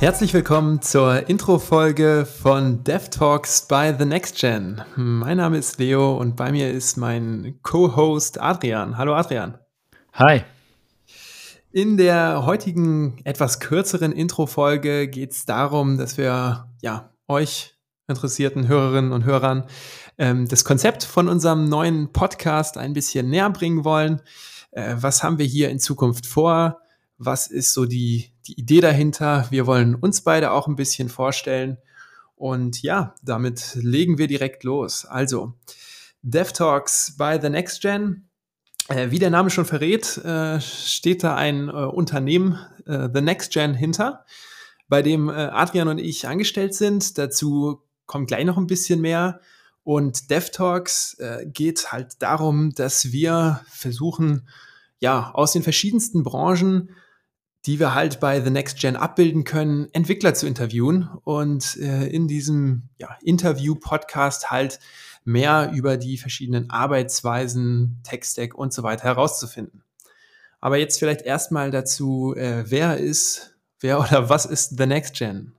Herzlich willkommen zur Intro-Folge von DevTalks by The Next Gen. Mein Name ist Leo und bei mir ist mein Co-Host Adrian. Hallo Adrian. Hi. In der heutigen etwas kürzeren Intro-Folge geht es darum, dass wir ja, euch interessierten Hörerinnen und Hörern ähm, das Konzept von unserem neuen Podcast ein bisschen näher bringen wollen. Äh, was haben wir hier in Zukunft vor? Was ist so die, die Idee dahinter? Wir wollen uns beide auch ein bisschen vorstellen. Und ja, damit legen wir direkt los. Also, DevTalks by The Next Gen. Äh, wie der Name schon verrät, äh, steht da ein äh, Unternehmen, The Next Gen, hinter, bei dem Adrian und ich angestellt sind. Dazu kommt gleich noch ein bisschen mehr. Und DevTalks geht halt darum, dass wir versuchen, ja, aus den verschiedensten Branchen die wir halt bei The Next Gen abbilden können, Entwickler zu interviewen und äh, in diesem ja, Interview-Podcast halt mehr über die verschiedenen Arbeitsweisen, Tech-Stack und so weiter herauszufinden. Aber jetzt vielleicht erstmal dazu, äh, wer ist, wer oder was ist The Next Gen?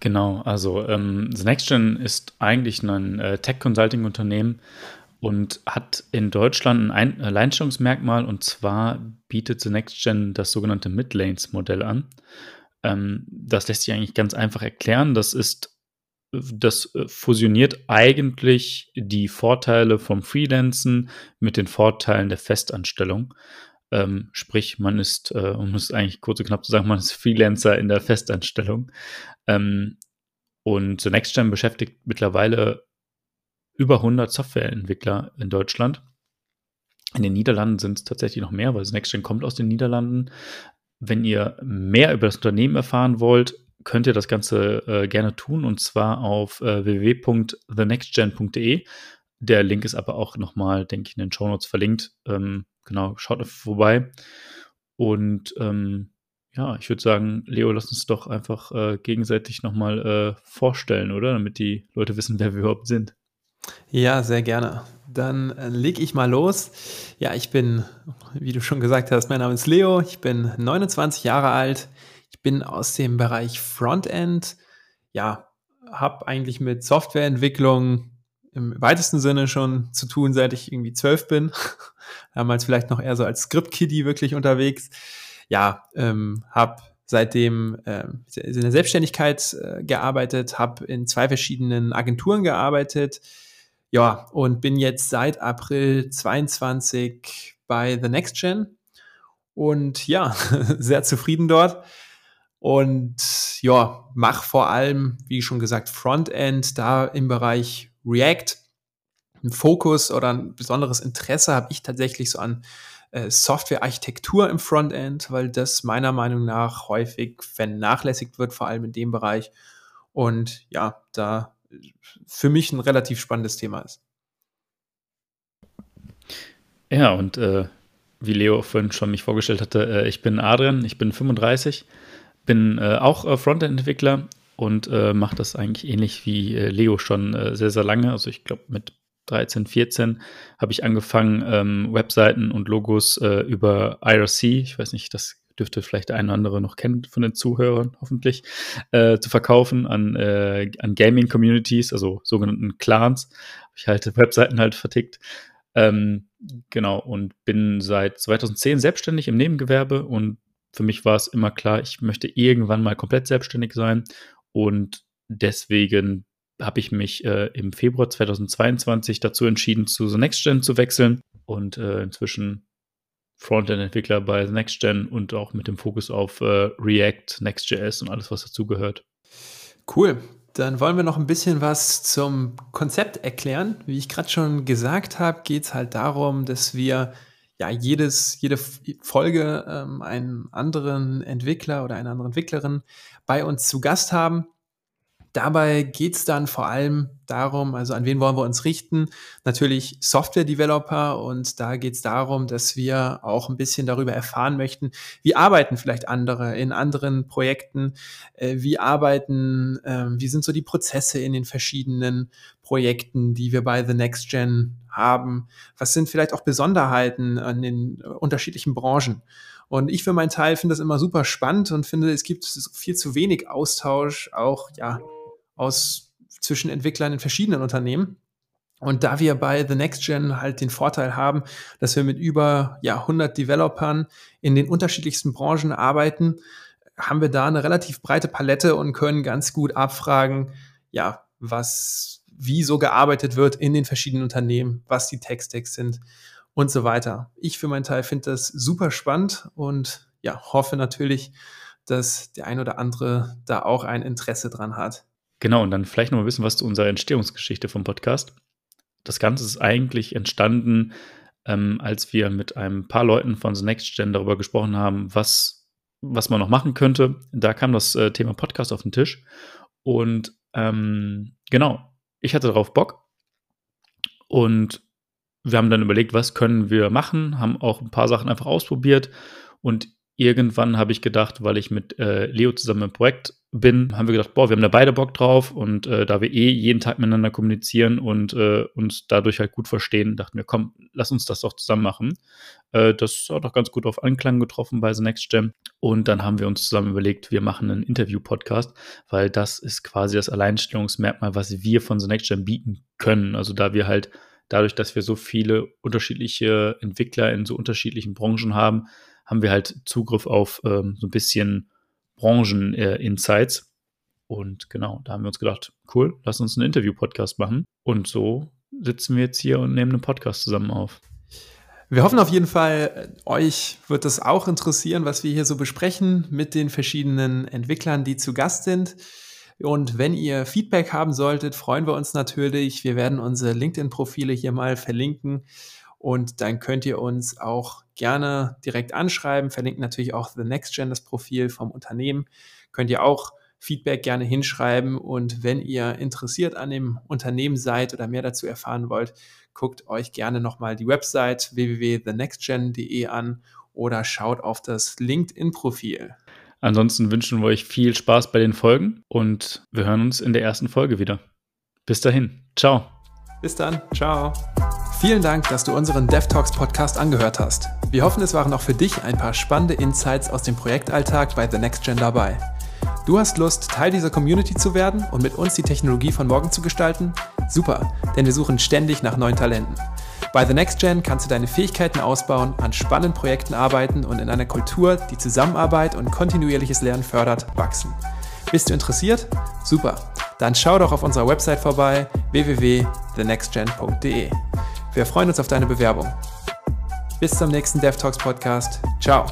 Genau, also ähm, The Next Gen ist eigentlich ein äh, Tech-Consulting-Unternehmen, und hat in Deutschland ein Alleinstellungsmerkmal und zwar bietet The Next Gen das sogenannte Mid-Lanes-Modell an. Ähm, das lässt sich eigentlich ganz einfach erklären. Das ist das äh, fusioniert eigentlich die Vorteile vom Freelancen mit den Vorteilen der Festanstellung. Ähm, sprich, man ist, äh, um es eigentlich kurz und knapp zu sagen, man ist Freelancer in der Festanstellung. Ähm, und The Next Gen beschäftigt mittlerweile über 100 Softwareentwickler in Deutschland. In den Niederlanden sind es tatsächlich noch mehr, weil das NextGen kommt aus den Niederlanden. Wenn ihr mehr über das Unternehmen erfahren wollt, könnt ihr das Ganze äh, gerne tun und zwar auf äh, www.thenextgen.de. Der Link ist aber auch nochmal, denke ich, in den Show Notes verlinkt. Ähm, genau, schaut vorbei. Und ähm, ja, ich würde sagen, Leo, lass uns doch einfach äh, gegenseitig nochmal äh, vorstellen, oder? Damit die Leute wissen, wer wir überhaupt sind. Ja, sehr gerne. Dann äh, lege ich mal los. Ja, ich bin, wie du schon gesagt hast, mein Name ist Leo. Ich bin 29 Jahre alt. Ich bin aus dem Bereich Frontend. Ja, habe eigentlich mit Softwareentwicklung im weitesten Sinne schon zu tun, seit ich irgendwie zwölf bin. Damals vielleicht noch eher so als Script-Kiddie wirklich unterwegs. Ja, ähm, habe seitdem äh, in der Selbstständigkeit äh, gearbeitet, habe in zwei verschiedenen Agenturen gearbeitet ja, und bin jetzt seit April 22 bei The Next Gen und ja, sehr zufrieden dort. Und ja, mach vor allem, wie schon gesagt, Frontend, da im Bereich React. Ein Fokus oder ein besonderes Interesse habe ich tatsächlich so an äh, Softwarearchitektur im Frontend, weil das meiner Meinung nach häufig vernachlässigt wird, vor allem in dem Bereich. Und ja, da für mich ein relativ spannendes Thema ist. Ja, und äh, wie Leo vorhin schon mich vorgestellt hatte, äh, ich bin Adrian, ich bin 35, bin äh, auch äh, Frontend-Entwickler und äh, mache das eigentlich ähnlich wie äh, Leo schon sehr, sehr lange. Also ich glaube mit 13, 14 habe ich angefangen, ähm, Webseiten und Logos über IRC, ich weiß nicht, das dürfte vielleicht eine oder andere noch kennen von den Zuhörern, hoffentlich, äh, zu verkaufen an, äh, an Gaming-Communities, also sogenannten Clans. Habe ich halt Webseiten halt vertickt. Ähm, genau, und bin seit 2010 selbstständig im Nebengewerbe und für mich war es immer klar, ich möchte irgendwann mal komplett selbstständig sein und deswegen habe ich mich äh, im Februar 2022 dazu entschieden, zu The Next Gen zu wechseln und äh, inzwischen Frontend-Entwickler bei NextGen und auch mit dem Fokus auf äh, React, Next.js und alles, was dazugehört. Cool. Dann wollen wir noch ein bisschen was zum Konzept erklären. Wie ich gerade schon gesagt habe, geht es halt darum, dass wir ja jedes, jede Folge ähm, einen anderen Entwickler oder eine andere Entwicklerin bei uns zu Gast haben Dabei geht es dann vor allem darum, also an wen wollen wir uns richten? Natürlich Software-Developer und da geht es darum, dass wir auch ein bisschen darüber erfahren möchten, wie arbeiten vielleicht andere in anderen Projekten, äh, wie arbeiten, äh, wie sind so die Prozesse in den verschiedenen Projekten, die wir bei The Next Gen haben, was sind vielleicht auch Besonderheiten an den unterschiedlichen Branchen. Und ich für meinen Teil finde das immer super spannend und finde, es gibt viel zu wenig Austausch auch ja aus zwischen Entwicklern in verschiedenen Unternehmen. Und da wir bei The Next Gen halt den Vorteil haben, dass wir mit über ja, 100 Developern in den unterschiedlichsten Branchen arbeiten, haben wir da eine relativ breite Palette und können ganz gut abfragen, ja, was, wie so gearbeitet wird in den verschiedenen Unternehmen, was die Tech-Stacks sind und so weiter. Ich für meinen Teil finde das super spannend und ja, hoffe natürlich, dass der ein oder andere da auch ein Interesse dran hat. Genau, und dann vielleicht noch ein bisschen was zu unserer Entstehungsgeschichte vom Podcast. Das Ganze ist eigentlich entstanden, ähm, als wir mit ein paar Leuten von The Next Gen darüber gesprochen haben, was, was man noch machen könnte. Da kam das äh, Thema Podcast auf den Tisch. Und ähm, genau, ich hatte darauf Bock. Und wir haben dann überlegt, was können wir machen, haben auch ein paar Sachen einfach ausprobiert. Und irgendwann habe ich gedacht, weil ich mit äh, Leo zusammen im Projekt bin, haben wir gedacht, boah, wir haben da beide Bock drauf und äh, da wir eh jeden Tag miteinander kommunizieren und äh, uns dadurch halt gut verstehen, dachten wir, komm, lass uns das doch zusammen machen. Äh, das hat auch ganz gut auf Anklang getroffen bei The Next Gem und dann haben wir uns zusammen überlegt, wir machen einen Interview-Podcast, weil das ist quasi das Alleinstellungsmerkmal, was wir von The Next Gem bieten können. Also da wir halt dadurch, dass wir so viele unterschiedliche Entwickler in so unterschiedlichen Branchen haben, haben wir halt Zugriff auf ähm, so ein bisschen Branchen-Insights. Äh, und genau, da haben wir uns gedacht, cool, lass uns einen Interview-Podcast machen. Und so sitzen wir jetzt hier und nehmen einen Podcast zusammen auf. Wir hoffen auf jeden Fall, euch wird das auch interessieren, was wir hier so besprechen mit den verschiedenen Entwicklern, die zu Gast sind. Und wenn ihr Feedback haben solltet, freuen wir uns natürlich. Wir werden unsere LinkedIn-Profile hier mal verlinken. Und dann könnt ihr uns auch gerne direkt anschreiben. Verlinken natürlich auch The Next Gen, das Profil vom Unternehmen. Könnt ihr auch Feedback gerne hinschreiben. Und wenn ihr interessiert an dem Unternehmen seid oder mehr dazu erfahren wollt, guckt euch gerne nochmal die Website www.thenextgen.de an oder schaut auf das LinkedIn-Profil. Ansonsten wünschen wir euch viel Spaß bei den Folgen und wir hören uns in der ersten Folge wieder. Bis dahin. Ciao. Bis dann. Ciao. Vielen Dank, dass du unseren DevTalks Podcast angehört hast. Wir hoffen, es waren auch für dich ein paar spannende Insights aus dem Projektalltag bei The Next Gen dabei. Du hast Lust, Teil dieser Community zu werden und mit uns die Technologie von morgen zu gestalten? Super, denn wir suchen ständig nach neuen Talenten. Bei The Next Gen kannst du deine Fähigkeiten ausbauen, an spannenden Projekten arbeiten und in einer Kultur, die Zusammenarbeit und kontinuierliches Lernen fördert, wachsen. Bist du interessiert? Super. Dann schau doch auf unserer Website vorbei www.thenextgen.de. Wir freuen uns auf deine Bewerbung. Bis zum nächsten DevTalks Podcast. Ciao.